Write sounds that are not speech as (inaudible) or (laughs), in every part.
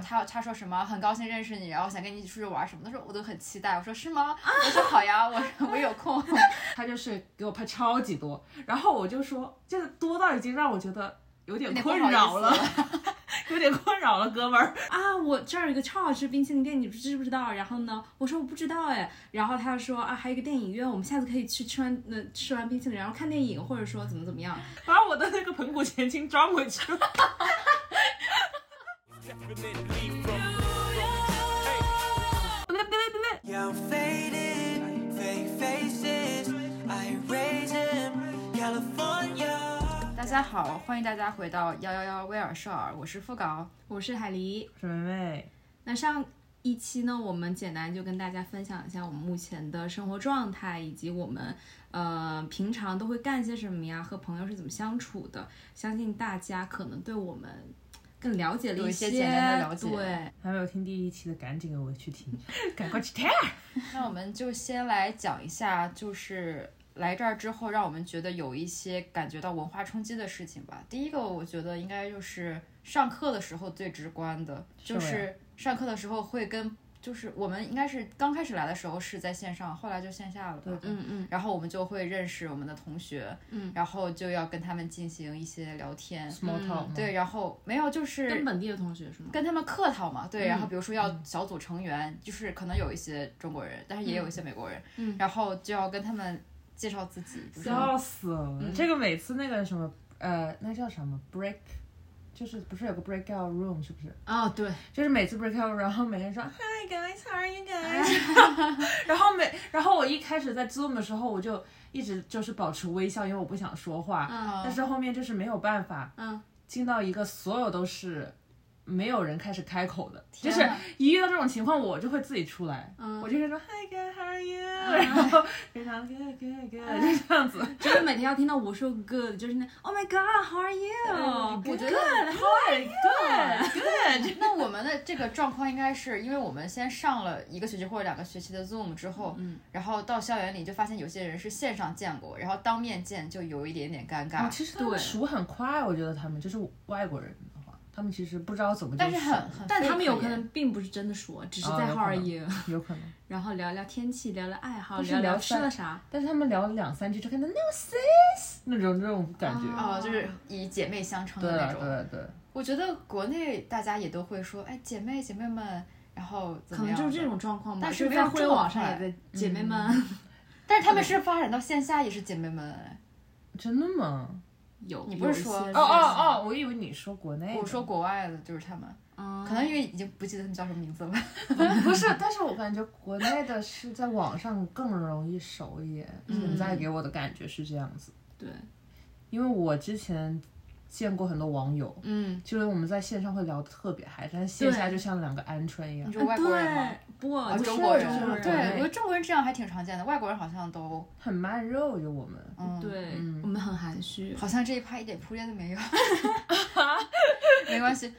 他他他说什么很高兴认识你，然后想跟你一起出去玩什么的时候，我都很期待。我说是吗？我说好呀，我我有空。(laughs) 他就是给我拍超级多，然后我就说，这个多到已经让我觉得有点困扰了，(laughs) 有点困扰了，哥们儿。啊，我这儿有一个超好吃冰淇淋店，你知不知道？然后呢，我说我不知道哎，然后他就说啊，还有一个电影院，我们下次可以去吃完那吃完冰淇淋，然后看电影，或者说怎么怎么样。(laughs) 把我的那个盆骨前倾装回去了。Yeah, I'm faded, fake faces. I raise him, California. 大家好，欢迎大家回到幺幺幺威尔舍尔，我是副稿。我是海狸。是梅梅，那上一期呢，我们简单就跟大家分享一下我们目前的生活状态，以及我们呃平常都会干些什么呀，和朋友是怎么相处的。相信大家可能对我们更了解了些，一些简单的了解对，还没有听第一期的，赶紧给我去听，(laughs) 赶快去听。(laughs) 那我们就先来讲一下，就是来这儿之后，让我们觉得有一些感觉到文化冲击的事情吧。第一个，我觉得应该就是上课的时候最直观的，就是是上课的时候会跟，就是我们应该是刚开始来的时候是在线上，后来就线下了吧。对对嗯嗯。然后我们就会认识我们的同学，嗯，然后就要跟他们进行一些聊天，Small talk，对，然后没有就是跟本地的同学是吗？跟他们客套嘛，对，然后嗯。比如说要小组成员，就是可能有一些中国人，但是也有一些美国人，嗯。然后就要跟他们介绍自己，笑死了！这个每次那个什么呃，那叫什么？Break，就是不是有个 breakout room 是不是？啊，对，就是每次 breakout，然后每个人说 Hi guys, how are you guys？(laughs) 然后每然后我一开始在 Zoom 的时候，我就一直就是保持微笑，因为我不想说话。嗯但是后面就是没有办法，嗯，进到一个所有都是没有人开始开口的，就是一遇到这种情况，我就会自己出来，嗯。我就会说 Hi guys, how are you？、然后非常 good good good，就这样子。(laughs) 就是每天要听到我说 good，就是那 Oh my God，How are you？我觉得 Good (laughs) good good，(laughs) 那我们的这个状况应该是因为我们先上了一个学期或者两个学期的 Zoom 之后，嗯，然后到校园里就发现有些人是线上见过，然后当面见就有一点点尴尬，哦，其实他们对。熟很快，我觉得他们就是外国人他们其实不知道怎么但是很很，但他们有可能并不是真的说，只是在哦有 How 可能 you，有可能，(laughs) 然后聊聊天气，聊聊爱好，聊聊吃了啥。但是他们聊了两三句就看到 no sis 那种那种感觉。哦，就是以姐妹相称的那种。对对，我觉得国内大家也都会说，哎，姐妹姐妹们，然后怎可么样的？能就是这种状况吧，但是就是在互联网上也在姐妹们 (laughs) 但是他们是发展到线下也是姐妹们。真的吗？有，你不是说哦哦哦，我以为你说国内。我说国外的就是他们，嗯可能因为已经不记得他们叫什么名字了。不是，(laughs) 但是我感觉国内的是在网上更容易熟一点，现在给我的感觉是这样子，对，因为我之前见过很多网友，嗯，就是我们在线上会聊的特别嗨，但是线下就像两个鹌鹑一样你。说外国人吗？不，啊，中国人对，我觉得中国人这样还挺常见的，外国人好像都，很慢热，我觉得我们。嗯，，对嗯，我们很含蓄。好像这一趴一点铺垫都没有。(laughs) 没关系，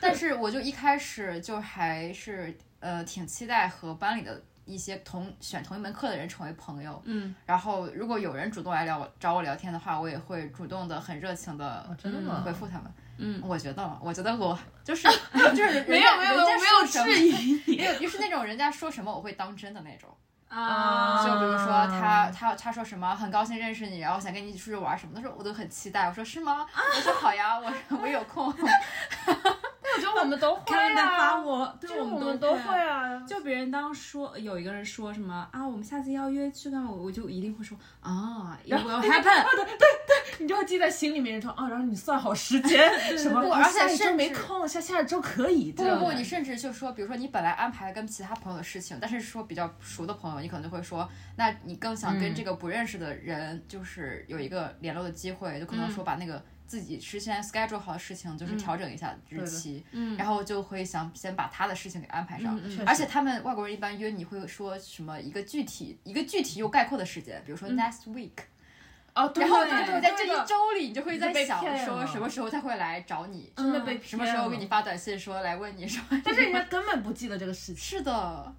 但是我就一开始就还是呃挺期待和班里的一些同选同一门课的人成为朋友。嗯，然后如果有人主动来聊找我聊天的话，我也会主动的很热情的哦，真的？回复他们。嗯，我觉得，我觉得我 (laughs) 就是就是没有没有，没有质疑你。(laughs) 没有，就是那种人家说什么我会当真的那种。啊，就比如说他他他说什么很高兴认识你，然后想跟你一起出去玩什么的时候，我都很期待。我说是吗？我说好呀，我 (laughs) 我有空。我觉得我们都会看在发啊，我，对就我们们都会会。啊。就别人当说有一个人说什么啊，我们下次要约去干嘛，我我就一定会说啊，(laughs) it will happen。(laughs) 对对你就会记在心里面，然后啊，然后你算好时间，什么？我不而且下一周甚至没空，下下周可以。不不不，你甚至就说，比如说你本来安排跟其他朋友的事情，但是说比较熟的朋友，你可能就会说，那你更想跟这个不认识的人，就是有一个联络的机会，就可能说把那个自己事先 schedule 好的事情，就是调整一下日期，嗯。然后就会想先把他的事情给安排上。嗯而且他们外国人一般约你会说什么一个具体一个具体又概括的时间，比如说 next week，、哦，对然后对对，在这一周里，你就会在被想骗说什么时候他会来找你，真的被嗯什么时候给你发短信说来问你什么。但是人家根本不记得这个事情。是的，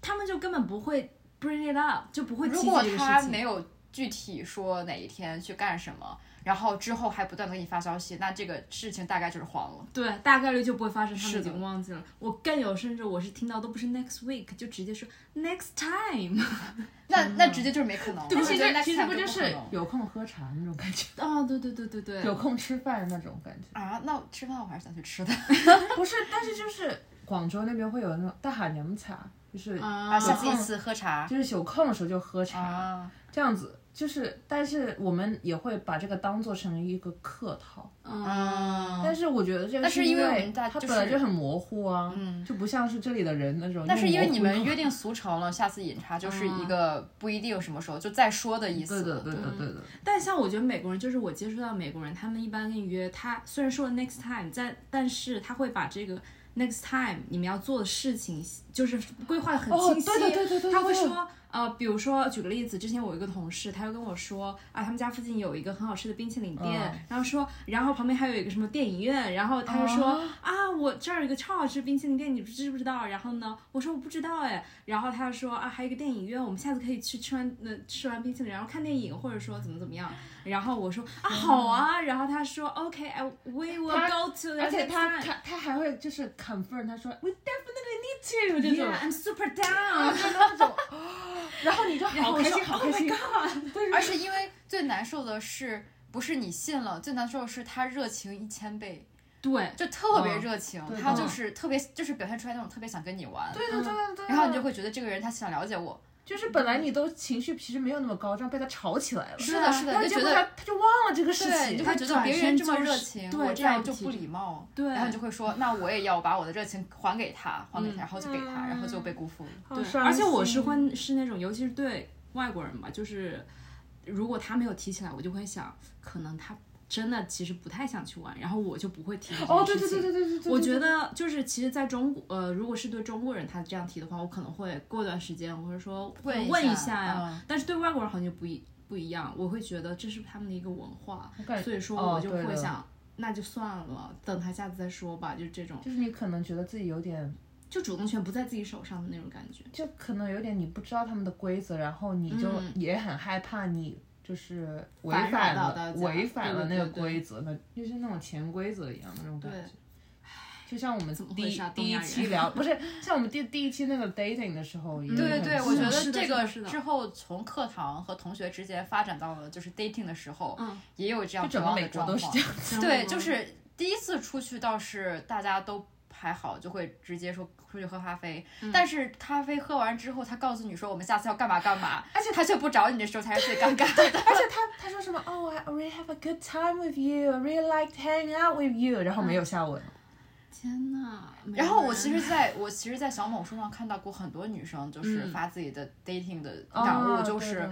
他们就根本不会 bring it up，就不会如果。他没有具体说哪一天去干什么，然后之后还不断的给你发消息，那这个事情大概就是黄了。对，大概率就不会发生，他们已经忘记了。我更有甚至我是听到都不是 next week，就直接说 next time。(laughs) 那那直接就是没可能。其实我觉得 next 其实不就是有空喝茶那种感觉，哦，对对对对对，有空吃饭那种感觉。啊？那吃饭我还是想去吃的 (laughs) 不是，但是就是广州那边会有那种大喊娘茶，就是啊啊。下次一次喝茶就是有空的时候就喝茶，啊，这样子。就是，但是我们也会把这个当做成一个客套，嗯，但是我觉得这个是因因为它本来就很模糊啊，嗯就不像是这里的人那种。但是因为你们约定，俗成了，下次饮茶就是一个不一定什么时候就再说的意思。对的，对的，对的。但像我觉得美国人，就是我接触到美国人，他们一般跟你约，他虽然说了 next time，在但是他会把这个 next time 你们要做的事情，就是规划的很哦，清晰。对对对对对，对他会说，呃，比如说举个例子，之前我一个同事，他就跟我说啊，他们家附近有一个很好吃的冰淇淋店，嗯然后说，然后旁边还有一个什么电影院，然后他就说、哦啊，我这儿有一个超好吃的冰淇淋店，你知不知道？然后呢，我说我不知道哎，然后他就说啊，还有一个电影院，我们下次可以去吃完呃吃完冰淇淋，然后看电影，或者说怎么怎么样。然后我说啊好啊，然后他说 OK，I we will go to 而且他他他还会就是 confirm，他说 we definitely need to 这种 I'm super down。(laughs) 那种，然后你就好开心，好 Oh 开心。对而且因为最难受的是，不是你信了，最难受的是他热情一千倍，对，就特别热情，他就是特别就是表现出来那种特别想跟你玩。对对，对对，对。然后你就会觉得这个人他想了解我，就是本来你都情绪其实没有那么高涨，被他吵起来了。是的，是的，然后结果你就觉得他他就忘了这个事对，你就情。会觉得别人这么热情，对我这样就不礼貌，对然后你就会说，那我也要把我的热情还给他，还给他，嗯然后就给他，然后就被辜负了。对，而且我是心会是那种，尤其是对外国人吧，就是如果他没有提起来，我就会想，可能他真的其实不太想去玩，然后我就不会提这件哦，对事情。对对对对对对，我觉得得就是，其实在中国，呃，如果是对中国人他这样提的话，我可能会过段时间，或者说问一问一下下呀。嗯但是对外国人好像就不一不一样，我会觉得这是他们的一个文化，感所以说哦我就会想，那就算了，等他下次再说吧，就这种，就是你可能觉得自己有点，就主动权不在自己手上的那种感觉。就可能有点你不知道他们的规则，然后你就嗯也很害怕你。就是违反反了违反了那个规则，那就是那种潜规则一样的那种感对觉。就像我们第一第一期聊，(laughs) 不是像我们第第一期那个 dating 的时候一样对对，我觉得这个是的之后从课堂和同学之间发展到了就是 dating 的时候，嗯，也有这样就整个美国同样的状况都是这样子。对，就是第一次出去倒是大家都还好，就会直接说出去喝咖啡。嗯但是咖啡喝完之后，他告诉你说我们下次要干嘛干嘛，而且他却不找你的时候才是最尴尬的。而且他他说什么哦、i really have a good time with you, I really liked hanging out with you，然后没有下文。天呐！然后我其实在我其实，在小某书上看到过很多女生，就是嗯发自己的 dating 的感悟，哦就是、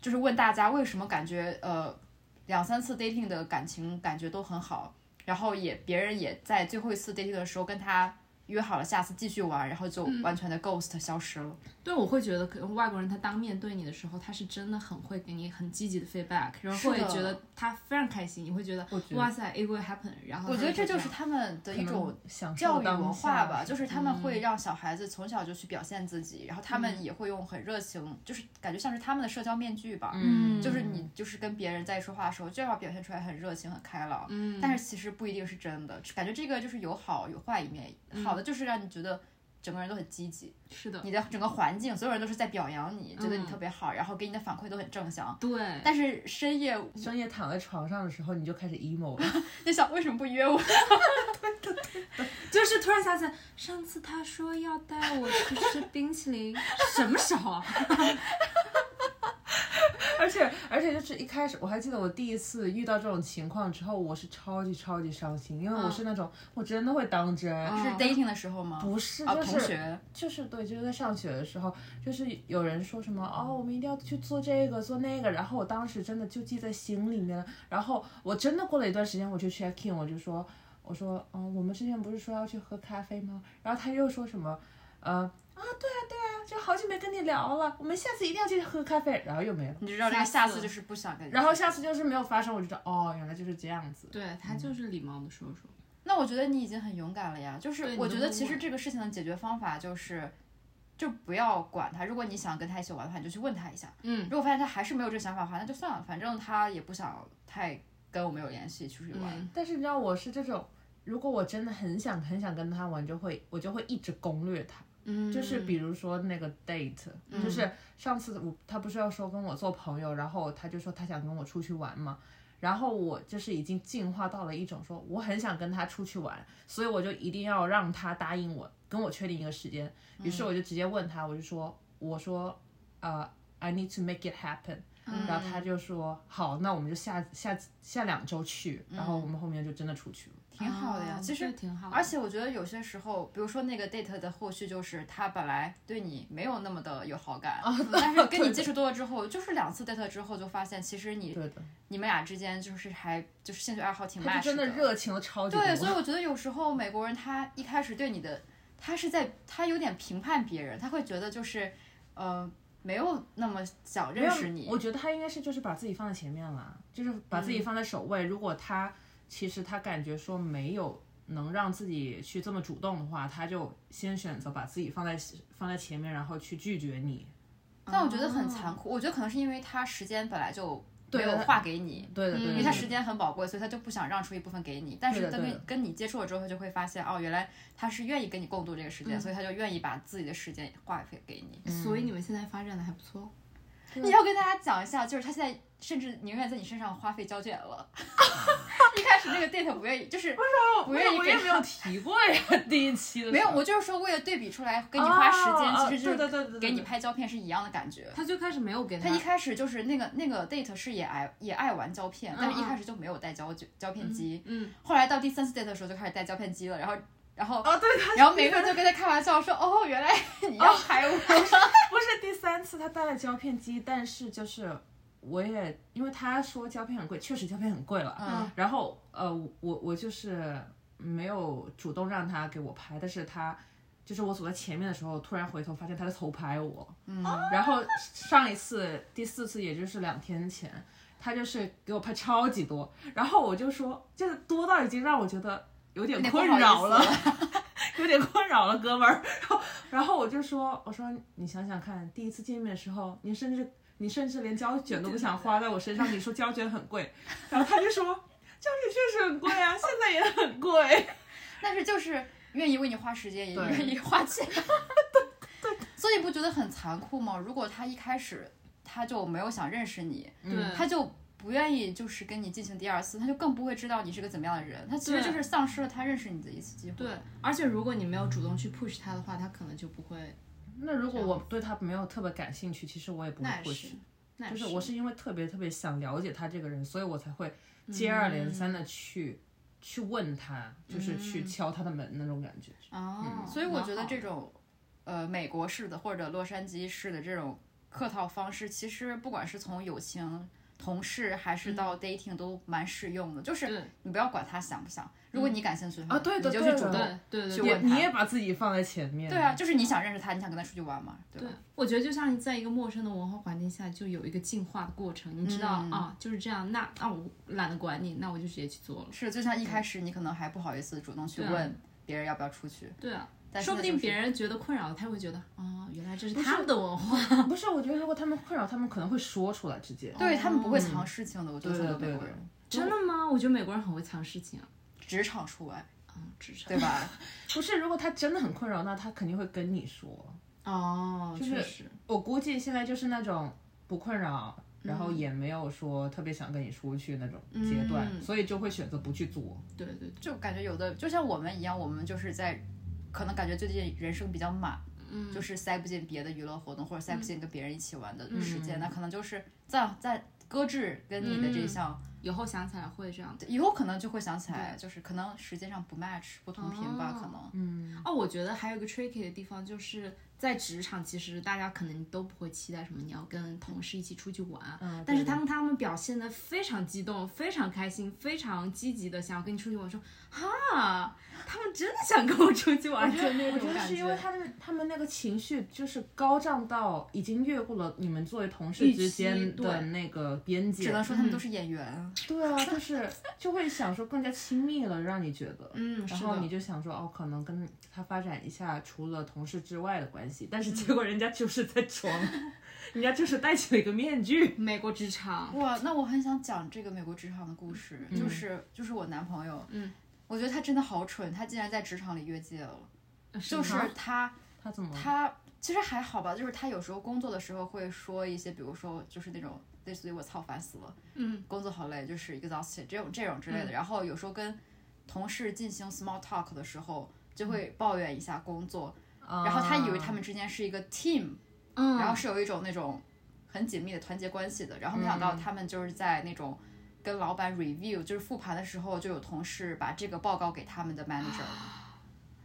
就是问大家为什么感觉呃两三次 dating 的感情感觉都很好，然后也别人也在最后一次 dating 的时候跟他约好了下次继续玩，然后就嗯完全的 ghost 消失了。对，我会觉得可能外国人他当面对你的时候，他是真的很会给你很积极的 feedback，然后会觉得他非常开心，你会觉得哇塞，it will happen。然后我觉得这就是他他们的一种教育文化吧，就是他们会让小孩子从小就去表现自己，然后他们也会用很热情，就是感觉像是他们的社交面具吧。嗯就是你就是跟别人在说话的时候，就要表现出来很热情、很开朗，嗯但是其实不一定是真的。感觉这个就是有好有坏一面，好的就是让你觉得整个人都很积极，是的，你的整个环境所有人都是在表扬你，觉得你嗯特别好，然后给你的反馈都很正向。对，但是深夜深夜躺在床上的时候，你就开始 emo 了。(laughs) 就想为什么不约我？(laughs) 就是突然想起来，上次他说要带我去吃冰淇淋，什么时候啊？(laughs) 而且而且就是一开始，我还记得我第一次遇到这种情况之后，我是超级超级伤心，因为我是那种、我真的会当真，嗯是 dating 的时候吗？不是啊，就是、同学。就是对，就是在上学的时候，就是有人说什么哦，我们一定要去做这个做那个，然后我当时真的就记在心里面了。然后我真的过了一段时间，我就 check in，我就说，我说，嗯，我们之前不是说要去喝咖啡吗？然后他又说什么，呃，啊，对啊对啊，就好久没跟你聊了，我们下次一定要去喝咖啡，然后又没了。你就知道这个下次就是不想跟你。然后下次就是没有发生，我就知道哦，原来就是这样子。对他就是礼貌的说说，那我觉得你已经很勇敢了呀。就是我觉得其实这个事情的解决方法就是，就不要管他。如果你想跟他一起玩的话，你就去问他一下。嗯，如果发现他还是没有这个想法的话，那就算了，反正他也不想太跟我们有联系出去玩。嗯但是你知道我是这种，如果我真的很想很想跟他玩，就会我就会一直攻略他。嗯，就是比如说那个 date，、就是上次我他不是要说跟我做朋友，然后他就说他想跟我出去玩嘛，然后我就是已经进化到了一种说我很想跟他出去玩，所以我就一定要让他答应我，跟我确定一个时间。于是我就直接问他，我就说我说呃、I need to make it happen，、然后他就说好，那我们就下下下两周去，然后我们后面就真的出去了。挺好的呀，哦其实挺好的而且我觉得有些时候，比如说那个 date 的后续，就是他本来对你没有那么的有好感，但是 (laughs) 跟你接触多了之后，就是两次 date 之后，就发现其实你你们俩之间就是还就是兴趣爱好挺 match 的热情了超级多。对，所以我觉得有时候美国人他一开始对你的，他是在他有点评判别人，他会觉得就是呃没有那么想认识你。我觉得他应该是就是把自己放在前面了，就是把自己放在首位。如果他其实他感觉说没有能让自己去这么主动的话，他就先选择把自己放在放在前面，然后去拒绝你。但我觉得很残酷，我觉得可能是因为他时间本来就没有划给你，对的，对，对因为他时间很宝贵，所以他就不想让出一部分给你。但是跟跟你接触了之后，他就会发现哦，原来他是愿意跟你共度这个时间，所以他就愿意把自己的时间划给给你。所以你们现在发展的还不错。你要跟大家讲一下，就是他现在甚至宁愿在你身上花费胶卷了。(laughs) 一开始那个 date 不愿意，就是不愿意给我也没有。提过呀，第一期的没有，我就是说为了对比出来，跟你花时间，哦其实就是给你拍胶片是一样的感觉。他最开始没有给他，他一开始就是那个那个 date 是也爱也爱玩胶片，但是一开始就没有带胶卷胶片机。嗯，后来到第三次 date 的时候就开始带胶片机了，然后然后哦，对，他然后每个人就跟他开玩笑说：“哦，原来 (laughs) 你要拍我。不是第三次他带了胶片机，但是就是我也因为他说胶片很贵，确实胶片很贵了。嗯，然后呃，我我就是没有主动让他给我拍，但是他就是我走在前面的时候，突然回头发现他在偷拍我。嗯，然后上一次第四次，也就是两天前。他就是给我拍超级多，然后我就说，就是多到已经让我觉得有点困扰了，(laughs) 有点困扰了，哥们儿。然后，然后我就说，我说你想想看，第一次见面的时候，你甚至你甚至连胶卷都不想花在我身上，你说胶卷很贵，然后他就说胶卷确实很贵啊，现在也很贵。(laughs) 但是就是愿意为你花时间，也愿意花钱。(laughs) 对，所以不觉得很残酷吗？如果他一开始他就没有想认识你，对，他就不愿意就是跟你进行第二次，他就更不会知道你是个怎么样的人。他其实就是丧失了他认识你的一次机会。对，而且如果你没有主动去 push 他的话，他可能就不会。那如果我对他没有特别感兴趣，其实我也不会 push 就是我是因为特别特别想了解他这个人，所以我才会接二连三的去、去问他，就是去敲他的门那种感觉。哦，所以我觉得这种，呃，美国式的或者洛杉矶式的这种客套方式，其实不管是从友情、同事还是到 dating 都蛮适用的。就是你不要管他想不想，如果你感兴趣的话，啊对的你就去主动。对对对对去问你也把自己放在前面。对啊，就是你想认识他，你想跟他出去玩嘛，对吧？对，我觉得就像在一个陌生的文化环境下，就有一个进化的过程。你知道、嗯啊，就是这样。那那我懒得管你，那我就直接去做了。是，就像一开始你可能还不好意思主动去问别人要不要出去，对啊，但说不定别人觉得困扰了，他会觉得哦，原来这是他们的文化。(laughs) 不是，我觉得如果他们困扰，他们可能会说出来直接。对他们不会藏事情的。我觉得人真的吗？我觉得美国人很会藏事情啊。职场除外，嗯，职场对吧？(laughs) 不是，如果他真的很困扰，那他肯定会跟你说。哦，就是确实，我估计现在就是那种不困扰，然后也没有说特别想跟你出去那种阶段，嗯所以就会选择不去做。对对对，就感觉有的就像我们一样，我们就是在可能感觉最近人生比较满，嗯，就是塞不进别的娱乐活动，或者塞不进跟别人一起玩的时间，那可能就是在在搁置跟你的这项，以后想起来会这样。以后可能就会想起来，就是可能时间上不 match 不同频吧，哦。可能。嗯，哦，我觉得还有一个 tricky 的地方，就是在职场，其实大家可能都不会期待什么你要跟同事一起出去玩，嗯但是对当他们表现的非常激动、非常开心、非常积极的想要跟你出去玩，说哈，他们真的想跟我出去玩，就那我觉得种感是因为他们他们那个情绪就是高涨到已经越过了你们作为同事之间的那个边界。只能说他们都是演员，对啊，就是就会想说更加亲密了，让你觉得。嗯，然后你就想说，哦，可能跟他发展一下除了同事之外的关系，但是结果人家就是在装。(laughs) 人家就是戴起了一个面具。美国职场，哇，那我很想讲这个美国职场的故事，就是就是我男朋友，嗯，我觉得他真的好蠢，他竟然在职场里越界了，就是他他怎么？他其实还好吧，就是他有时候工作的时候会说一些，比如说就是那种类似于我操烦死了，嗯，工作好累，就是 exhausted 这种这种之类的。然后有时候跟同事进行 small talk 的时候，就会抱怨一下工作，然后他以为他们之间是一个 team，嗯，然后是有一种那种很紧密的团结关系的。然后没想到他们就是在那种跟老板 review，就是复盘的时候，就有同事把这个报告给他们的 manager，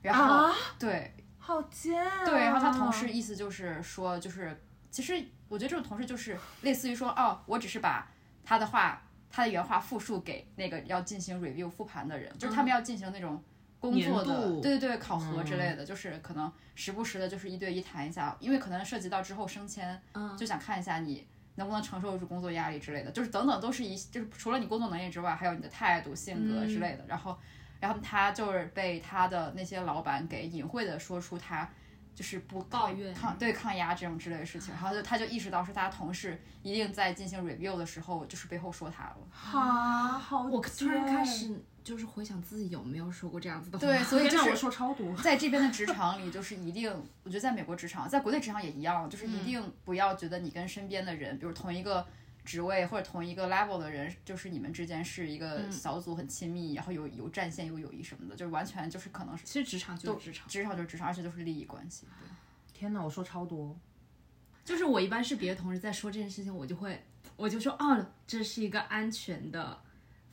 然后、啊对。好贱、啊。对，然后他同事意思就是说，就是其实我觉得这种同事就是类似于说，哦，我只是把他的话，他的原话复述给那个要进行 review 复盘的人，就是他们要进行那种工作的，对对对，考核之类的，就是可能时不时的，就是一对一谈一下，因为可能涉及到之后升迁，嗯就想看一下你。能不能承受住工作压力之类的，就是等等都是一，就是除了你工作能力之外，还有你的态度、性格之类的。然后，然后他就是被他的那些老板给隐晦的说出他就是不抱怨抗对抗压这种之类的事情，然后就他就意识到是他同事一定在进行 review 的时候就是背后说他了。啊，好我突然开始就是回想自己有没有说过这样子的话。对，所以就是，我是说超多。在这边的职场里，就是一定，我觉得在美国职场，在国内职场也一样，就是一定不要觉得你跟身边的人，比如同一个职位或者同一个 level 的人，就是你们之间是一个小组很亲密，然后有有战线有友谊什么的，就是完全就是可能是其实职场就是职场，职场就是职场，而且都是利益关系。对。天哪，我说超多。就是我一般是别的同事在说这件事情，我就会我就说哦，这是一个安全的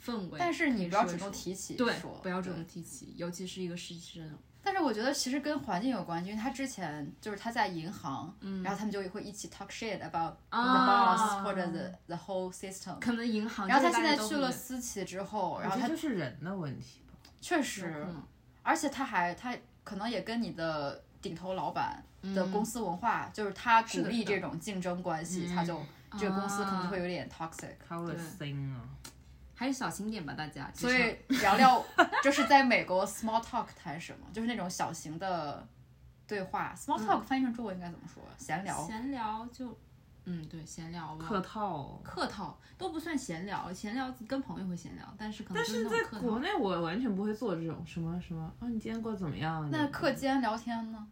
氛围。但是你不要主动提起对说，不要主动提起，尤其是一个实习生。但是我觉得其实跟环境有关系，因为他之前就是他在银行，然后他们就会一起 talk shit about the 啊 boss、或者 the the whole system。可能银行，然后他现在去了私企之后，然后他就是人的问题吧。确实，而且他还他可能也跟你的顶头老板的公司文化，就是他鼓励这种竞争关系，他就这个公司可能就会有点 toxic。靠了心啊！还是小心点吧，大家。所以聊聊，就是在美国 small talk 谈什么，就是那种小型的对话。small talk 翻译成中文应该怎么说？闲聊。闲聊就，嗯，对，闲聊吧。客套。客套都不算闲聊，闲聊跟朋友会闲聊，但是可能是在。国内，我完全不会做这种什么什么啊，你今天过得怎么样？那课间聊天呢？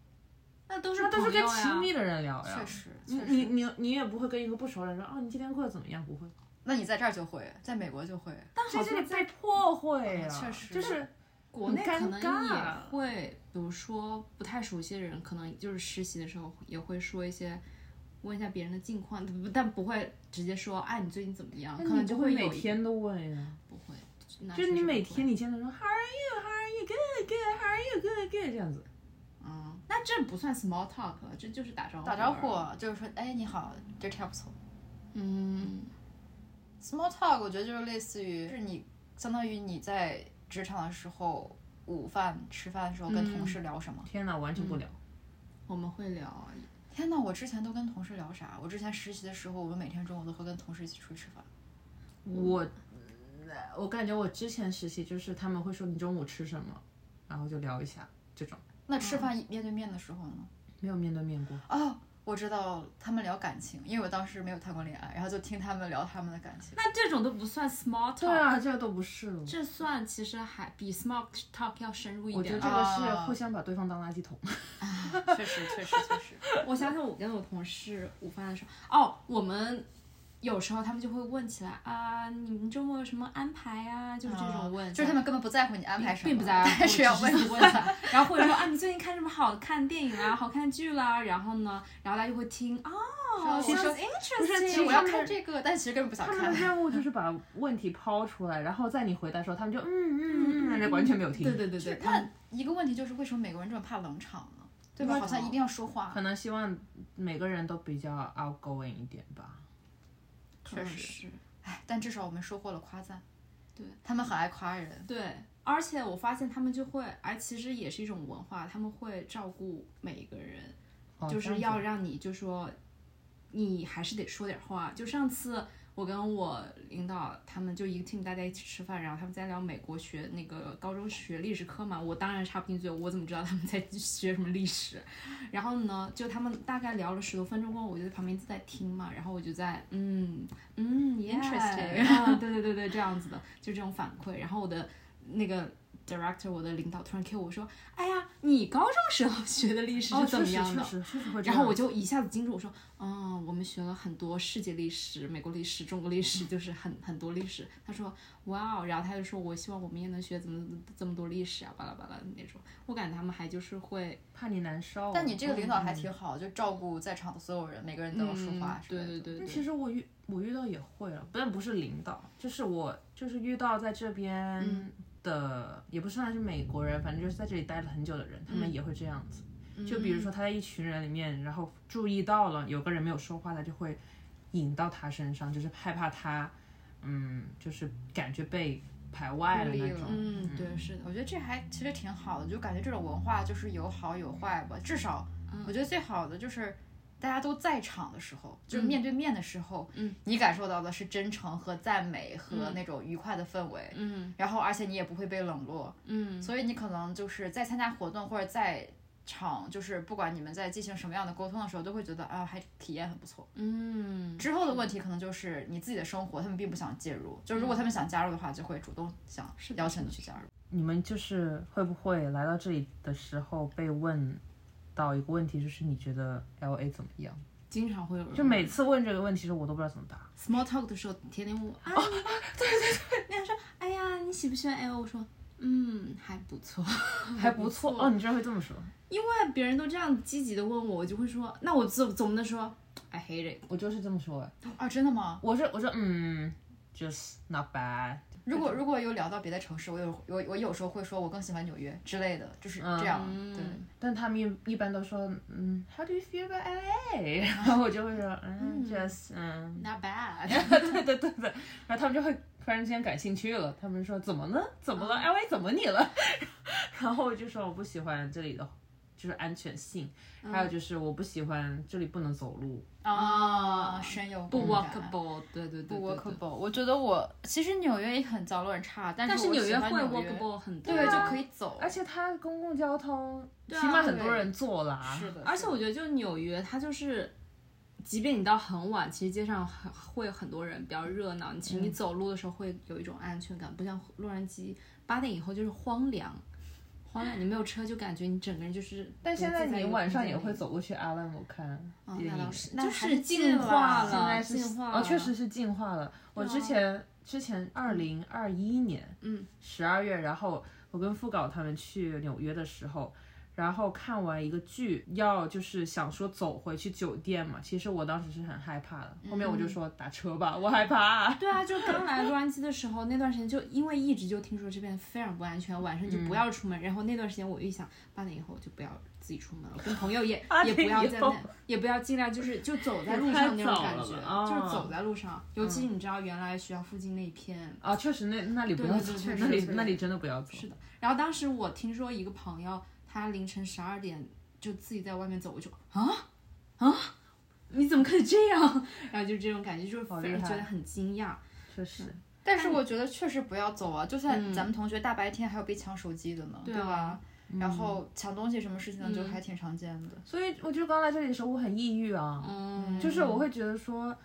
那都是那都是跟。亲密的人聊呀。确实，你实。你你你也不会跟一个不熟人说啊，你今天过得怎么样？不会，那你在这儿就会，在美国就会。但好这里被迫会啊，确实就是国内可能也会，比如说不太熟悉的人，可能就是实习的时候也会说一些，问一下别人的近况，但不会直接说，哎，你最近怎么样？可能就会有每天都问呀。不会，就是你每天你见到说 How are you? How are you? Good, good. How are you? Good, good. 这样子。嗯，那这不算 small talk，这就是打招呼。打招呼，就是说，哎，你好，这条不错。嗯，Small talk，我觉得就是类似于，是你相当于你在职场的时候，午饭吃饭的时候跟同事聊什么。天哪，完全不聊。我们会聊，天哪，我之前都跟同事聊啥？我之前实习的时候，我们每天中午都会跟同事一起出去吃饭。我我感觉我之前实习就是他们会说你中午吃什么，然后就聊一下这种，那吃饭面对面的时候呢？没有面对面过。哦，我知道他们聊感情，因为我当时没有谈过恋爱，然后就听他们聊他们的感情。那这种都不算 small talk。对啊，这个都不是了。这算其实还比 small talk 要深入一点我觉。得这个是啊互相把对方当垃圾桶。(laughs) 确实，确实，确实。(laughs) 我想想，我跟我同事午饭的时候，哦，我们有时候他们就会问起来啊，你们周末有什么安排啊？就是这种问，就是他们根本不在乎你安排什么，并不在乎，(laughs) 但是要问问他，然后或者说啊，你最近看什么好看电影啊、好看剧啦？然后呢，然后大家就会听哦，其实 sounds 不是 interesting，其实我要看这个，但其实根本不想他们的看。任务就是把问题抛出来，然后在你回答的时候，他们就嗯嗯嗯，嗯完全没有听。对对对对，他那一个问题就是，为什么美国人这么怕冷场呢？对吧？好像一定要说话可。能希望每个人都比较 outgoing 一点吧。确实是。哎，但至少我们收获了夸赞。对，他们很爱夸人。对，而且我发现他们就会，哎，其实也是一种文化，他们会照顾每一个人，哦就是要让你就说，你还是得说点话。就上次我我跟我领导他们就一个 team，大家一起吃饭，然后他们在聊美国学那个高中学历史课嘛，我当然插不进嘴，我怎么知道他们在学什么历史？然后呢，就他们大概聊了十多分钟过后，我就在旁边在听嘛，然后我就在嗯嗯 Interesting (laughs) 啊，对对对对，这样子的，就这种反馈。然后我的那个 director，我的领导突然 Q 我说，哎呀，你高中时候学的历史哦，是怎么样的？确实确实确实会然。后我就一下子惊住，我说，嗯，我们学了很多世界历史、美国历史、中国历史，就是很很多历史。他说，哇哦，然后他就说，我希望我们也能学怎么这么多历史啊，巴拉巴拉的那种。我感觉他们还就是会，怕你难受。但你这个领导还挺好，就照顾在场的所有人，每个人都要说话对对对，其实我遇我遇到也会了，但不是领导，就是我就是遇到在这边的，也不算是美国人，反正就是在这里待了很久的人，他们也会这样子。就比如说他在一群人里面，然后注意到了有个人没有说话，他就会引到他身上，就是害怕他，嗯，就是感觉被排外了那种。嗯，对，是的，我觉得这还其实挺好的，就感觉这种文化就是有好有坏吧。至少我觉得最好的就是大家都在场的时候，就是面对面的时候，嗯，你感受到的是真诚和赞美和那种愉快的氛围，嗯然后而且你也不会被冷落，嗯所以你可能就是在参加活动或者在场，就是不管你们在进行什么样的沟通的时候，都会觉得啊，还体验很不错。嗯，之后的问题可能就是你自己的生活，他们并不想介入。就如果他们想加入的话，就会主动想邀请你去加入。你们就是会不会来到这里的时候被问到一个问题，就是你觉得 L A 怎么样？经常会有人就每次问这个问题时，我都不知道怎么答。small talk 的时候，天天问我啊，(laughs) 你对对对，那样说，哎呀，你喜不喜欢 L？我说，嗯，还不错，(laughs) 还不错哦，你居然会这么说？因为别人都这样积极的问我，我就会说，那我总总不能说 I hate it。我就是这么说哎，啊，真的吗？我是我说嗯，just not bad。如果如果有聊到别的城市，我有我我有时候会说我更喜欢纽约之类的，就是这样。对，但他们一一般都说嗯，How do you feel about LA？然后我就会说嗯，just 嗯，Not bad。(laughs) 对对对对，然后他们就会突然之间感兴趣了，他们说怎么呢？怎么了？LA 怎么你了？(laughs) 然后我就说我不喜欢这里的。就是安全性，还有就是我不喜欢这里不能走路，啊，深有不 walkable，对对对不对对 workable。我觉得我其实纽约也很早路人差，但但是纽约会 walkable 很多，对，就可以走。而且它公共交通起啊码很多人坐啦。是的，而且我觉得就纽约，它就是，即便你到很晚，其实街上很会有很多人，比较热闹。其实你走路的时候会有一种安全感，不像洛杉矶八点以后就是荒凉，荒凉，你没有车就感觉你整个人就是。但现在你晚上也会走，过去阿拉姆看电影那倒，是，那就是进化了现在，是进化了，哦，确实是进化了。我之前之前二零二一年，嗯，十二月，然后我跟副稿他们去纽约的时候。然后看完一个剧，要就是想说走回去酒店嘛。其实我当时是很害怕的，后面我就说打车吧，我害怕。对啊，就刚来洛杉矶的时候，那段时间就因为一直就听说这边非常不安全，晚上就不要出门。然后那段时间我一想，八点以后就不要自己出门了，跟朋友也也不要在那，也不要尽量就是就走在路上那种感觉，就是走在路上。尤其你知道，原来学校附近那一片啊，确实那那里不要走那里那里真的不要走。是的。然后当时我听说一个朋友，他凌晨十二点就自己在外面走，我就啊啊，你怎么可以这样？(laughs) 然后就这种感觉，就是好厉害非常觉得很惊讶。确实，但是我觉得确实不要走啊，就算嗯咱们同学大白天还有被抢手机的呢，对啊吧？然后抢东西什么事情的就嗯还挺常见的。所以我就刚来这里的时候，我很抑郁啊。嗯，就是我会觉得说，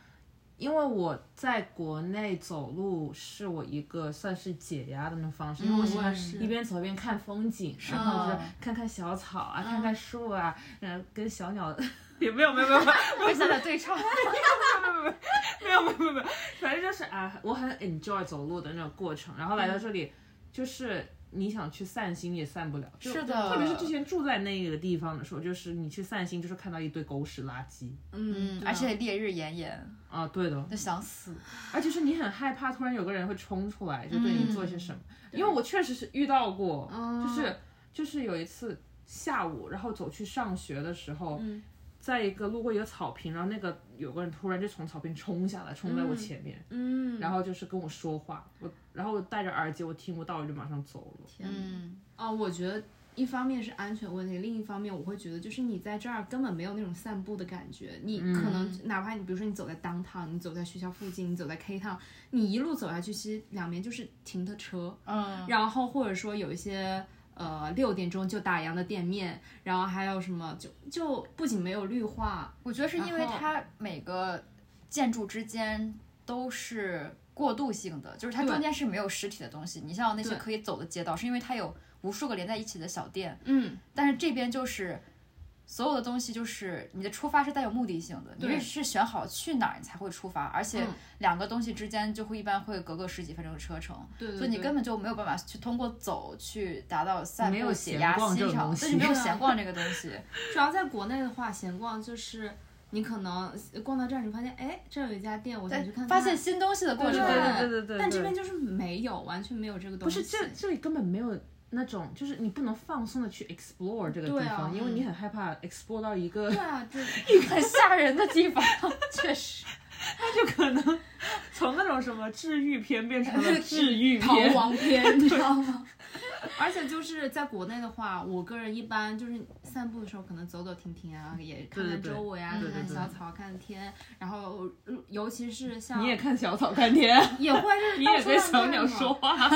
因为我在国内走路是我一个算是解压的那种方式，因为我喜欢我也是。一边走一边看风景，然后就是看看小草啊，看看树啊，然后跟小鸟。(laughs) 也没有没有没有没有。(laughs) 我现在对唱，(laughs) 没有没有没有没有，反正就是啊，我很 enjoy 走路的那种过程。然后来到这里，就是你想去散心也散不了。是的。特别是之前住在那个地方的时候，就是你去散心，就是看到一堆狗屎垃圾嗯，而且烈日炎炎，啊，对的。就想死。而且是你很害怕，突然有个人会冲出来，就对你做些什么。因为我确实是遇到过，就是就是有一次下午，然后走去上学的时候，在一个路过一个草坪，然后那个有个人突然就从草坪冲下来，冲在我前面，嗯，然后就是跟我说话，我然后我戴着耳机，我听不到，我就马上走了。嗯，啊，我觉得一方面是安全问题，另一方面我会觉得就是你在这儿根本没有那种散步的感觉，你可能哪怕你比如说你走在 downtown，你走在学校附近，你走在 K town，你一路走下去，其实两边就是停的车，嗯，然后或者说有一些。呃，六点钟就打烊的店面，然后还有什么？就就不仅没有绿化，我觉得是因为它每个建筑之间都是过渡性的，就是它中间是没有实体的东西。你像那些可以走的街道，是因为它有无数个连在一起的小店，嗯，但是这边就是所有的东西就是你的出发是带有目的性的，你对是是选好去哪儿你才会出发，而且嗯两个东西之间就会一般会隔个十几分钟的车程，对对对所以你根本就没有办法去通过走去达到散没有步、解压、闲逛这欣赏，种东西对，你没有 (laughs) 闲逛这个东西。(laughs) 主要在国内的话，闲逛就是你可能逛到这儿，你发现哎，这儿有一家店，我想去看看。发现新东西的过对程，对对对对对对但这边就是没有，完全没有这个东西。不是这这里根本没有那种，就是你不能放松的去 explore 这个地方，因为你很害怕 explore 到一个对啊，(laughs) 一个很吓人的地方，(laughs) 确实。就可能从那种什么治愈片变成了治愈逃。亡片，你知道吗？而且就是在国内的话，我个人一般就是散步的时候，可能走走停停啊，也看看周围啊，对看看小草，看看天，然后呃尤其是像你也看小草看天，也会就是你也跟小鸟说话。(laughs)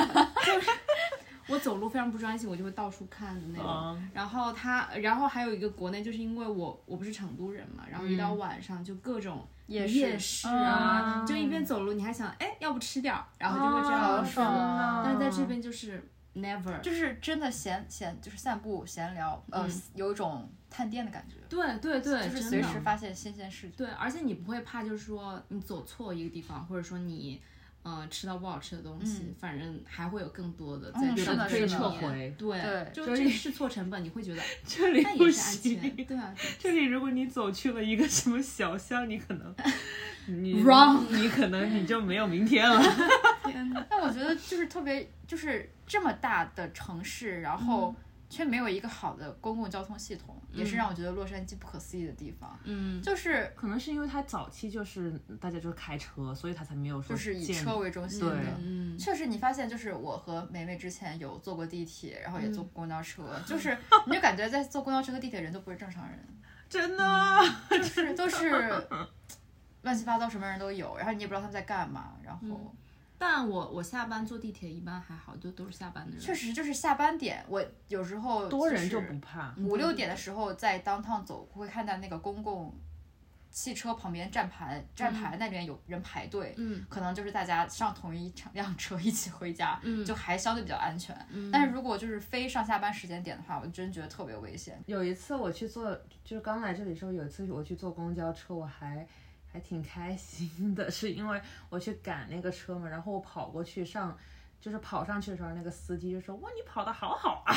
我走路非常不专心，我就会到处看的那种。嗯然后他，然后还有一个国内，就是因为我我不是成都人嘛，然后一到晚上就各种夜市啊，嗯就一边走路你还想，哎，要不吃点儿，然后就会这样好子。爽啊但是在这边就是 never，就是真的闲闲，就是散步闲聊，呃，嗯有一种探店的感觉，对对对，就是随时发现新鲜事情。对，而且你不会怕，就是说你走错一个地方，或者说你。呃，吃到不好吃的东西，反正还会有更多的在嗯是这个的是的这里面撤回对对就这试错成本，你会觉得 (laughs) 这里不行。全，对啊，(laughs) 这里如果你走去了一个什么小巷，你可能 (laughs) 你 Wrong 你可能你就没有明天了。天呐，但我觉得就是特别，就是这么大的城市，然后却没有一个好的公共交通系统，也是让我觉得洛杉矶不可思议的地方。嗯，就是可能是因为它早期就是大家就是开车，所以它才没有说就是以车为中心的。嗯，确实，你发现就是我和梅梅之前有坐过地铁，然后也坐过公交车，就是你就感觉在坐公交车和地铁人都不是正常人，(laughs) 真的。(laughs) 就是都是乱七八糟，什么人都有，然后你也不知道他们在干嘛，然后但我我下班坐地铁一般还好，就都是下班的人。确实就是下班点，我有时候多人就就是不怕，五六点的时候在 downtown 走，会看到那个公共汽车旁边站牌站牌那边有人排队，嗯可能就是大家上同一场辆车一起回家，嗯就还相对比较安全。嗯但是如果就是非上下班时间点的话，我真觉得特别危险。有一次我去坐，就是刚来这里的时候，有一次我去坐公交车，我还还挺开心的，是因为我去赶那个车嘛，然后我跑过去上，就是跑上去的时候，那个司机就说：“哇，你跑的好好啊。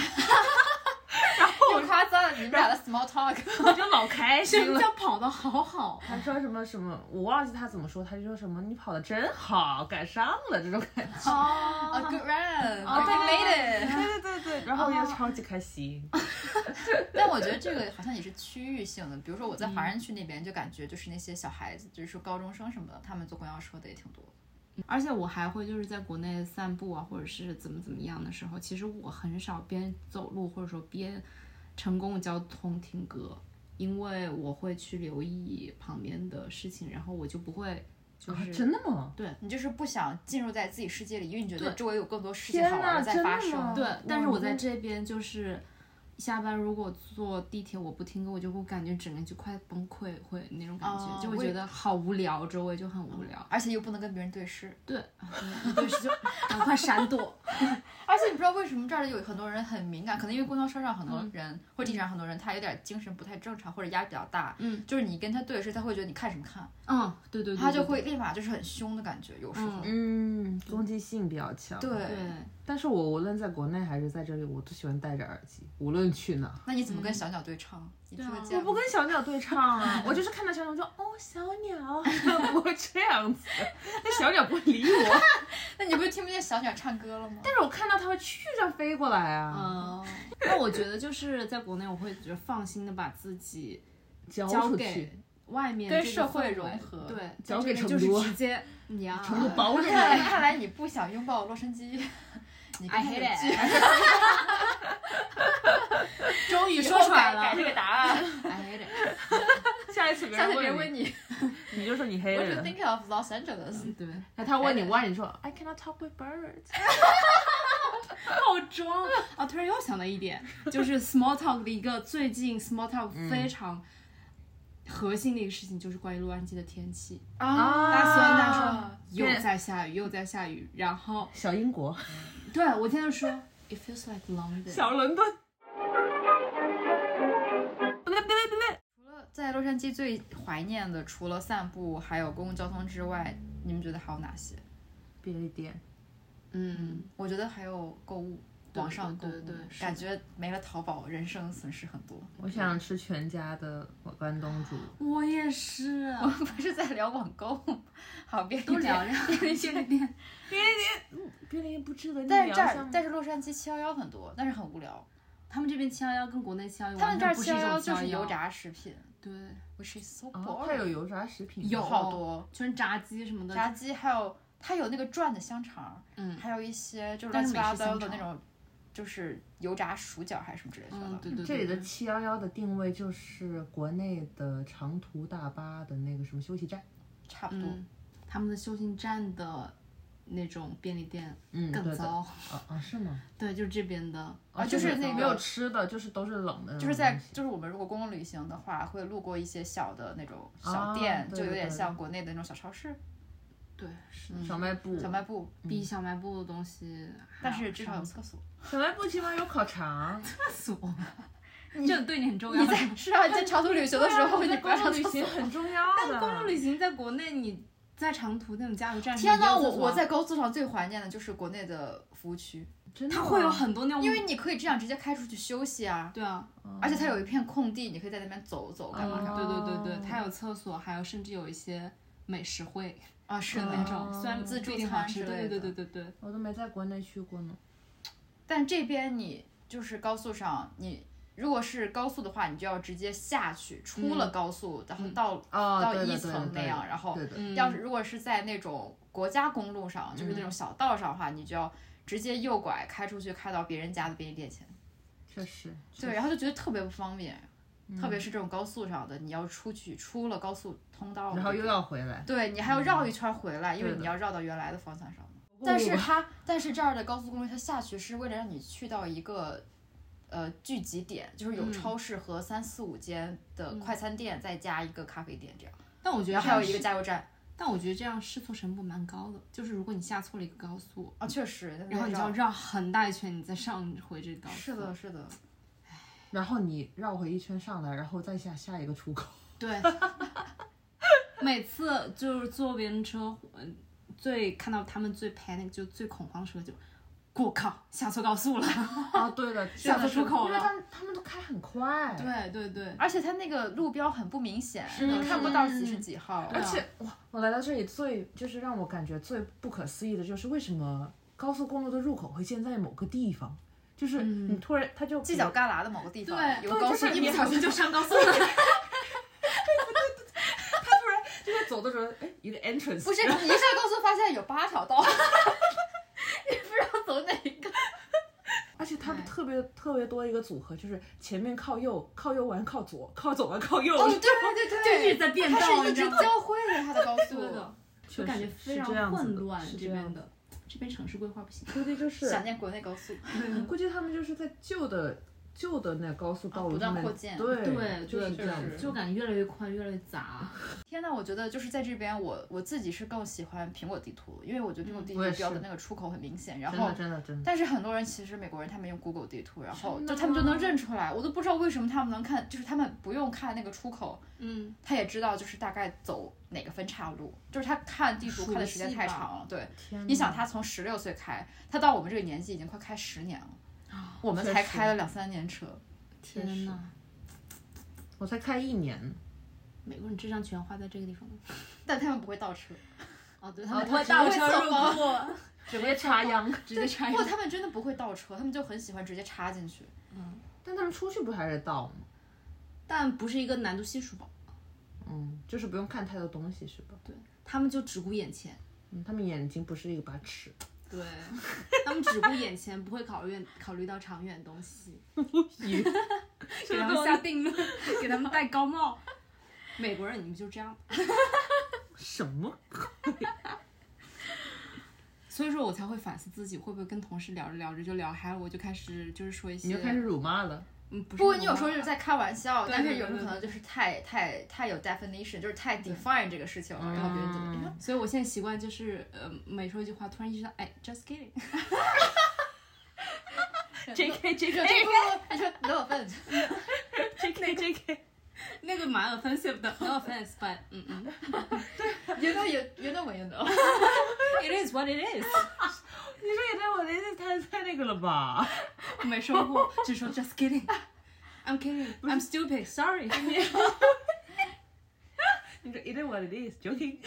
我夸赞了你们俩的 (laughs) small talk，！” 我就老开什么心了。叫跑得好好？他说什么什么，我忘记他怎么说，他就说什么你跑得真好，赶上了这种感觉。a 哦 good run，哦 you made it。对对对对，然后又超级开心。(laughs) 但我觉得这个好像也是区域性的，比如说我在华人区那边，就感觉就是那些小孩子，就是说高中生什么的，他们坐公交车的也挺多。而且我还会就是在国内散步啊，或者是怎么怎么样的时候，其实我很少边走路或者说边乘公共交通听歌，因为我会去留意旁边的事情，然后我就不会就是、啊真的吗？对你就是不想进入在自己世界里，因为你觉得周围有更多事情好玩的在发生。对，但是我在这边就是下班如果坐地铁我不听歌，我就会感觉整个人就快崩溃，会那种感觉，哦就会觉得好无聊，周围就很无聊。而且又不能跟别人对视，对，啊对，对是就赶快闪躲。(laughs) 而且你不知道为什么这儿有很多人很敏感，可能因为公交车上很多嗯人、或者地铁上很多人，他有点精神不太正常或者压力比较大，嗯，就是你跟他对视，他会觉得你看什么看，嗯，对对对，他就对会立马就是很凶的感觉，有时候。嗯，攻击性比较强。对，对。但是我无论在国内还是在这里，我都喜欢戴着耳机，无论去哪。那你怎么跟小鸟对唱？你听得见吗？我不跟小鸟对唱啊，(laughs) 我就是看到小鸟就哦小鸟，(laughs) 我会这样子，那小鸟不会理我，(laughs) 那你不是听不见小鸟唱歌了吗？但是我看到它会去这样飞过来啊，嗯，那我觉得就是在国内，我会觉得放心的把自己交交出去给，外面跟社会融合对，交给成都直接呀，成都包容看来看来你不想拥抱洛杉矶，你 I 跟 hate it (laughs) 终于说出来了改这个答案。，I hate it。(laughs) 下一次别人问你 (laughs) 你就说你黑，What do you 人。think of Los Angeles？对，那他问你 why，你说 I cannot talk with birds。好装啊！突然又想到一点，就是 small talk 的一个最近 small talk 非常核心的一个事情，就是关于洛杉矶的天气。啊大家虽然在说啊又在下雨，又在下雨，然后小英国，对我天天说 it feels like London。小伦敦。除了在洛杉矶最怀念的，除了散步还有公共交通之外，你们觉得还有哪些？便利店。嗯，我觉得还有购物，对网上购物，对对对感觉没了淘宝，人生损失很多。我想吃全家的关东煮。我也是，我们不是在聊网购，好别都聊聊店。(laughs) 聊便利店。(laughs) 便利店不值得但是这儿但是洛杉矶七幺幺很多，但是很无聊。他们这边七幺幺跟国内七幺幺他们这儿完全不是一七幺幺种七幺幺，就是油炸食品对，，which is so 哦，boring。它有油炸食品。有好多就是炸鸡什么的，炸鸡，还有它有那个转的香肠，嗯还有一些就是乱七八美式香肠糟的那种，就是油炸薯角还是什么之类的。嗯，对对对，这里的对七幺幺的定位就是国内的长途大巴的那个什么休息站。差不多。嗯，他们的休息站的那种便利店嗯，更糟，啊啊，是吗？(laughs) 对，就是这边的，啊就是那个没有吃的，就是都是冷的。就是在就是我们如果公共旅行的话，会路过一些小的那种小啊店，对就有点像国内的那种小超市、对，是小卖部。小卖部，比小卖部的东西但是至少有厕所。小卖部起码有烤肠。厕所，(laughs) 这对你很重要。你在是啊，你 (laughs) 在长途旅行的时候，你不要公路旅。行很重要但。公路旅行在国内，你在长途那种加油站，天呐，我我在高速上最怀念的就是国内的服务区，真的它会有很多那种，因为你可以这样直接开出去休息啊，对啊，而且它有一片空地，你可以在那边走走干嘛干嘛。对对对对，它有厕所，还有甚至有一些美食会啊，是那种，虽然自助餐之类对对对对对，我都没在国内去过呢。但这边你就是高速上，你如果是高速的话，你就要直接下去，出了高速，然后到、哦，到一层那样，然后要是如果是在那种国家公路上，就是那种小道上的话，你就要直接右拐开出去，开到别人家的便利店前。确实。对，然后就觉得特别不方便，特别是这种高速上的，你要出去出了高速通道，然后又要回来。对你还要绕一圈回来，因为你要绕到原来的方向上。但是它，但是这儿的高速公路它下去是为了让你去到一个，呃，聚集点，就是有嗯超市和三四五间的快餐店，再加一个咖啡店这样，但我觉得还有一个加油站但我觉得这样试错成本蛮高的，就是如果你下错了一个高速，啊，确实，然后你就要绕很大一圈，你再上回这个高速。是的，，是的，然后你绕回一圈上来，然后再下下一个出口。(laughs) 对。(laughs) 每次就是坐别人车，嗯，最看到他们最 panic 就最恐慌的时候就，我靠，下错高速了。啊，对的，下错出口了。因为他们他们都开很快。对对对，而且他那个路标很不明显，你看不到是几是几号。而且哇，我来到这里最就是让我感觉最不可思议的就是为什么高速公路的入口会建在某个地方，就是你突然他就犄角旮旯的某个地方对有个高速，一不小心就上高速了。(laughs) 他突然就在走的时候，哎，一个 entrance，不是你一上高速发现有八条道，(laughs) 你不知道走哪一个。(laughs) 而且它特别特别多一个组合，就是前面靠右，靠右完靠左，靠左完靠右。哦，对对对一直在变道它是一直你知道交汇的，它的高速。的，就感觉非常混乱。是这样这边的这边城市规划不行。估计就 (laughs) 是想念国内高速。估计他们就是在旧的旧的那高速道啊不断路上面扩建对对就是对对，这样。就感觉越来越宽，越来越杂。(laughs) 天呐，我觉得就是在这边，我我自己是更喜欢苹果地图，因为我觉得苹果地图标的那个出口很明显，然真后的真的真的，但是很多人其实美国人他们用 Google 地图，然后就他们就能认出来，我都不知道为什么他们能看，就是他们不用看那个出口，嗯，他也知道就是大概走哪个分岔路，就是他看地图看的时间太长了。对，你想他从十六岁开，他到我们这个年纪已经快开十年了，我们才开了两三年车。天呐，我才开一年，美国人智商全花在这个地方了。(laughs) 但他们不会倒车，(laughs) 哦，对，他们不会倒倒车入库，(laughs) 直接插秧。直接插秧不过他们真的不会倒车，他们就很喜欢直接插进去。嗯但他们出去不还是倒吗？但不是一个难度系数吧？嗯，就是不用看太多东西是吧？对他们就只顾眼前。嗯，他们眼睛不是一把尺。对，他们只顾眼前，不会考虑考虑到长远的东西，(laughs) 语给他们下定论，给他们戴高帽。美国人你们就这样，(laughs) 什么？(laughs) 所以说我才会反思自己会不会跟同事聊着聊着就聊嗨了，我就开始就是说一些，你就开始辱骂了。嗯，不不过你有时候就是在开玩笑，但是对对对有时候可能就是太太太有 definition，就是太 define 这个事情了，然后别人怎么样。所以我现在习惯就是呃，每说一句话，突然意识到，哎，just 个 J.K. 这个，你说 no offense，J.K. J.K. 那个蛮 offensive 的，no offense，but 嗯嗯 you know you you know what you know。，it is what it is，你说也对我的意太太那个了吧？没说过，只说 just kidding，I'm kidding，I'm stupid，sorry。你说 it is what it is, joking.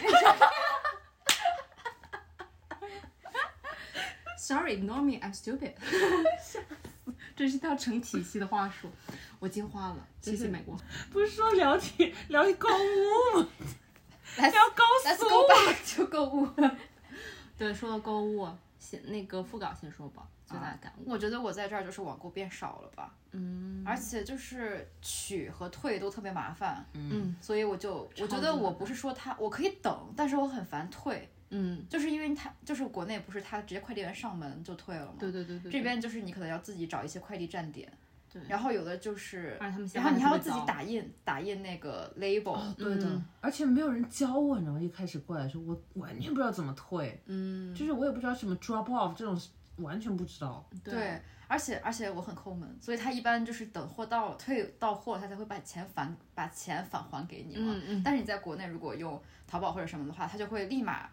Sorry, ignore me. I'm stupid. 这是一套成体系的话术，我进化了，谢谢美国。不是说聊天聊购物吗要高 Let's 速 go back to 购物。对，说到购物，先那个副稿先说吧，最大的感悟。我觉得我在这儿就是网购变少了吧，嗯。而且就是取和退都特别麻烦，嗯所以我就我觉得我不是说他我可以等，但是我很烦退，嗯，就是因为他就是国内不是他直接快递员上门就退了吗？对对对对，这边就是你可能要自己找一些快递站点，对然后有的就是，然后你还要自己打印打印那个 label，、对的，而且没有人教我，然后一开始过来的时候，我完全不知道怎么退，嗯，就是我也不知道什么 drop off 这种，完全不知道。对，而且而且我很抠门，所以他一般就是等货到了退到货，他才会把钱返把钱返还给你嘛。嗯嗯但是你在国内如果用淘宝或者什么的话，他就会立马。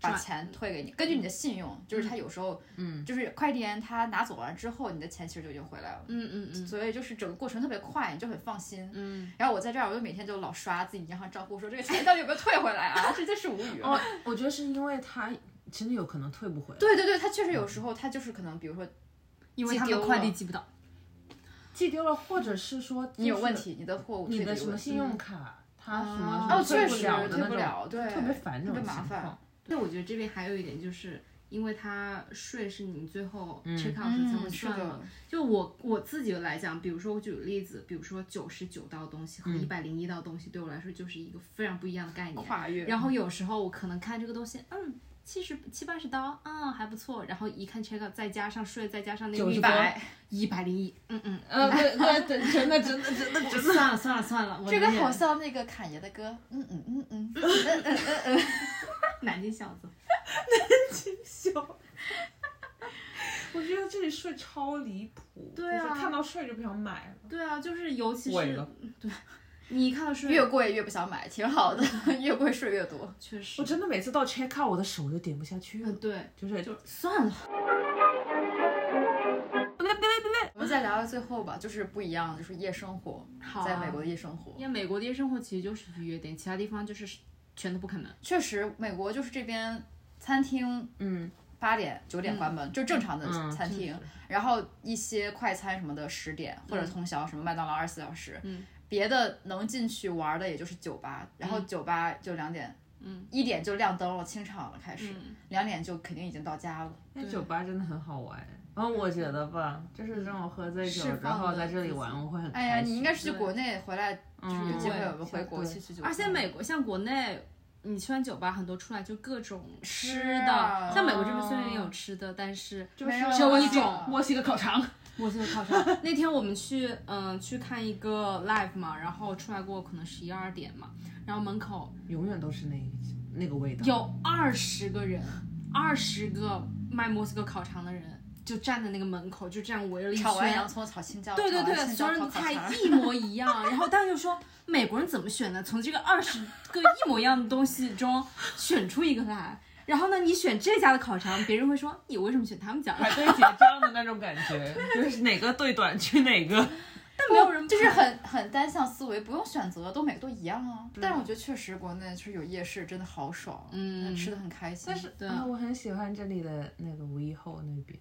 把钱退给你，根据你的信用，就是他有时候，嗯，就是快递员他拿走完之后，你的钱其实就已经回来了，嗯嗯嗯所以就是整个过程特别快，你就很放心。嗯，然后我在这儿，我就每天就老刷自己银行账户，说这个钱到底有没有退回来啊？(laughs) 真的是无语了。哦，我觉得是因为他真的有可能退不回来。对对对，他确实有时候他就是可能，比如说因为他们的寄丢了快递寄不到。寄丢了，或者是说你有问，题，你的货物你的什么信用卡，他什么哦，确实退不了，对，特别烦这种特别麻烦情况。。对，我觉得这边还有一点就是。因为它税是你最后嗯 check out 时才会嗯是的算嘛，就我我自己来讲，比如说我举个例子，比如说九十九道东西和嗯一百零一道东西，对我来说就是一个非常不一样的概念。跨越，然后有时候我可能看这个东西，嗯，七十七八十刀，嗯，还不错。然后一看 check out，再加上税，再加上那个90一百一百零一，嗯嗯，呃，对对对，真的真的真的真的。算了算了算了，我这个好像那个侃爷的歌，嗯嗯嗯嗯嗯嗯嗯嗯，(laughs) (laughs) (laughs) 南京小子。(laughs) 南京小。(laughs) 我觉得这里税超离谱，对啊就是看到税就不想买了。对啊，就是尤其是对，你一看到税，越贵越不想买，挺好的，越贵税越多。(laughs) 确实我，真的每次到 check out，我的手就点不下去了嗯，，对，就是就算了。我们再聊到最后吧，就是不一样，就是夜生活，好啊在美国的夜生活，因为美国的夜生活其实就是愉悦点，其他地方就是全都不可能。确实，美国就是这边餐厅嗯八点九点关门，就正常的嗯餐厅，然后一些快餐什么的十点或者通宵，什么麦当劳二十四小时，嗯别的能进去玩的也就是酒吧，然后酒吧就两点，嗯，一点就亮灯了，清场了，开始嗯两点就肯定已经到家了。那酒吧真的很好玩。然后我觉得吧，就是这种喝醉酒然后在这里玩，我会很开哎呀，你应该是去国内回来，就是有机会对我们回国对去去酒吧。而且美国像国内，你去完酒吧，很多出来就各种吃吃的。啊像美国这边虽然也有吃的，但是就是没有只有一啊种墨西哥烤肠，(laughs) 墨西哥烤肠。那天我们去嗯去看一个 live 嘛，然后出来过可能十一二点嘛，然后门口永远都是那那个味道。有二十个人，二十个卖墨西哥烤肠的人就站在那个门口，就这样围了一圈炒完洋。葱炒青椒，对对对所有人的菜一模一样。(laughs) 然后大家就说，美国人怎么选的？从这个二十个一模一样的东西中选出一个来。然后呢，你选这家的烤肠，别人会说你为什么选他们家的？排队结账的那种感觉，(laughs) 就是哪个对短去哪个。但没有人就是很很单向思维，不用选择，都每个都一样啊。但是我觉得确实国内就是有夜市，真的好爽，嗯吃的很开心。但是对啊，我很喜欢这里的那个五一后那边。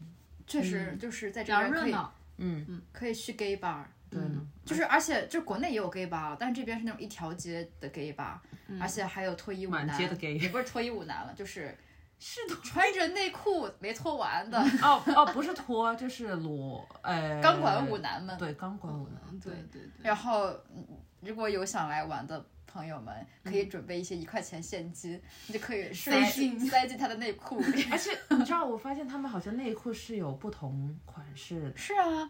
确实就是在这边可以嗯。嗯，可以去 gay bar，对呢。就是而且就是国内也有 gay bar，但是这边是那种一条街的 gay bar，、而且还有脱衣舞男，街的 gay 也不是脱衣舞男了，就是是脱穿着内裤没脱完的哦哦，不是脱，就是裸，呃，钢管舞男们。对，钢管舞男。对对对，然后，嗯如果有想来玩的朋友们，可以准备一些一块钱现金，你就可以塞进 (laughs) 塞进他的内裤里。(laughs) 而且你知道，我发现他们好像内裤是有不同款式的，是啊，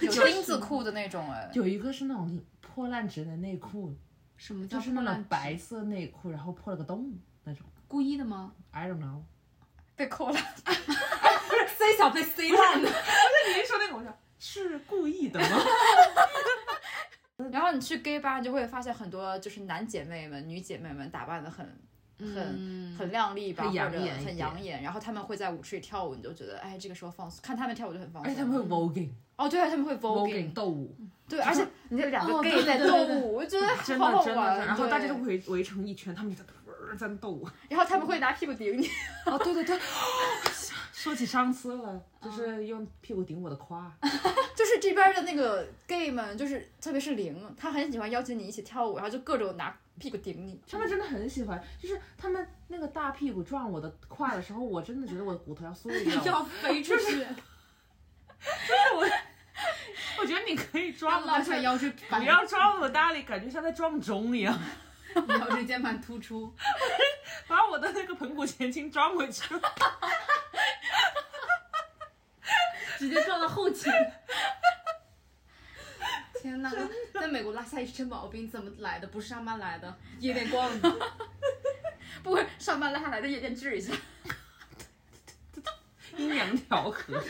就是有钉子裤的那种哎。有一个是那种破烂纸的内裤，什么叫就是那种白色内裤，然后破了个洞那种。故意的吗？I don't know。被扣了，(laughs) 不是塞小被塞烂的。你一说那个，我想是故意的吗？然后你去 gay 吧，你就会发现很多就是男姐妹们、女姐妹们打扮的很很、嗯。很靓丽吧，或者很养眼。然后他们会在舞池里跳舞，你就觉得哎，这个时候放松，看他们跳舞就很放松。而且他们会 voguing 哦，对，他们会 voguing，voguing 斗舞，对，而且你这两个哦 gay 在斗舞，我觉得真好的真的，好玩。然后大家对。都围围成一圈，他们就在那在那斗舞。然后他们会拿屁股顶你，哦，对对对，(laughs) 说起上次了，就是用屁股顶我的胯。(laughs) 就是这边的那个 gay 们，就是特别是零，他很喜欢邀请你一起跳舞，然后就各种拿屁股顶你。他们真的很喜欢，就是他们那个大屁股撞我的胯的时候，我真的觉得我的骨头要碎掉 (laughs) 要。飞出去，(laughs) 我我觉得你可以撞拉但是出来腰椎不要撞我大力，感觉像在撞钟一样，腰椎间盘突出。把我的那个盆骨前倾撞回去。直接撞到后勤。(laughs) 天哪！在美国拉下一身毛病怎么来的？不是上班来的，夜店逛的。(laughs) 不会上班拉下来的夜店治一下。(laughs) 阴阳调和。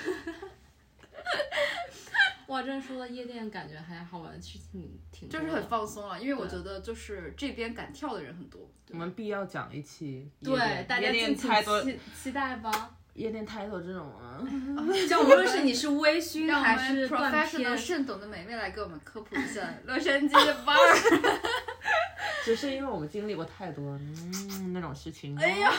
哇，真说到夜店，感觉还好玩，是挺挺就是很放松了，因为我觉得就是这边敢跳的人很多。我们必要讲一期夜对店大家夜店敬请，期期待吧。夜店太多这种啊。(laughs) 就无论是你是微醺 (laughs) 还是断 professional 片，慎懂的美妹来给我们科普一下 (laughs) 洛杉矶的 bar。只是因为我们经历过太多嗯那种事情。哎呀，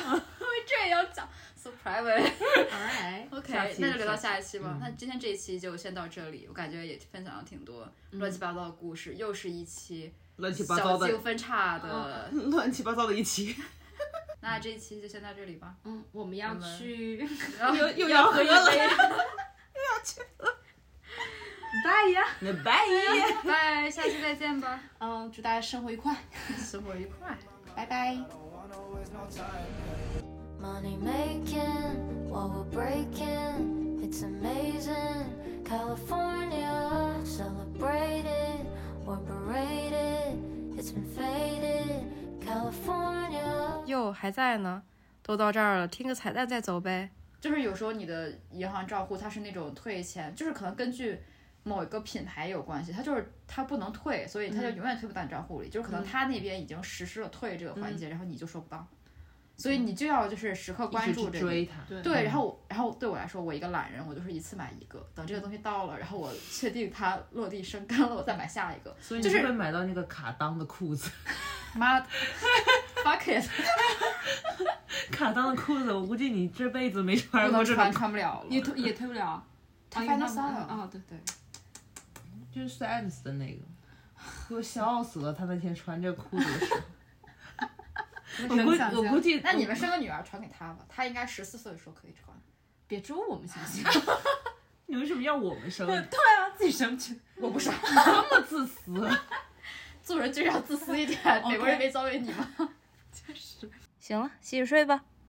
这也要讲，so private。Alright，OK，那就留到下下一期吧。嗯那今天这一期就先到这里，我感觉也分享了挺多乱七八糟的故事，又是一期乱七八糟小径的，分叉的。乱七八糟的一期，那这一期就先到这里吧。嗯，我们要我们去然后又又要去了，拜呀。那拜。拜，下期再见吧，嗯，祝大家生活愉快，生活愉快。拜拜。Money making while we're breaking. It's amazing. California celebrated. We're paraded. It's been faded. 哟，还在呢，都到这儿了，听个彩蛋再走呗。就是有时候你的银行账户它是那种退钱，就是可能根据某一个品牌有关系，它就是它不能退，所以它就永远退不到你账户里。就是可能他那边已经实施了退这个环节，然后你就收不到，所以你就要就是时刻关注这个。追他。对对，然后然后对我来说，我一个懒人，我就是一次买一个，等这个东西到了，然后我确定它落地生根了，我再买下一个。所以你就是会买到那个卡裆的裤子，(laughs) 妈的，fuck it，卡裆的裤子，我估计你这辈子没穿过这种，穿不了了。也推也推不了。他啊因为 Final 他们 Style 啊，对对，就是 Sans 的那个，给我笑死了。他那天穿这裤子的时候，(laughs) 我估我估计，那你们生个女儿传给他吧，他应该十四岁的时候可以穿。别咒我们行不行？(laughs) 你为什么要我们生？(laughs) 对啊，自己生去。我不生，这么自私？做人就是要自私一点。美国人没教给你吗？(laughs) 行了，洗洗睡吧。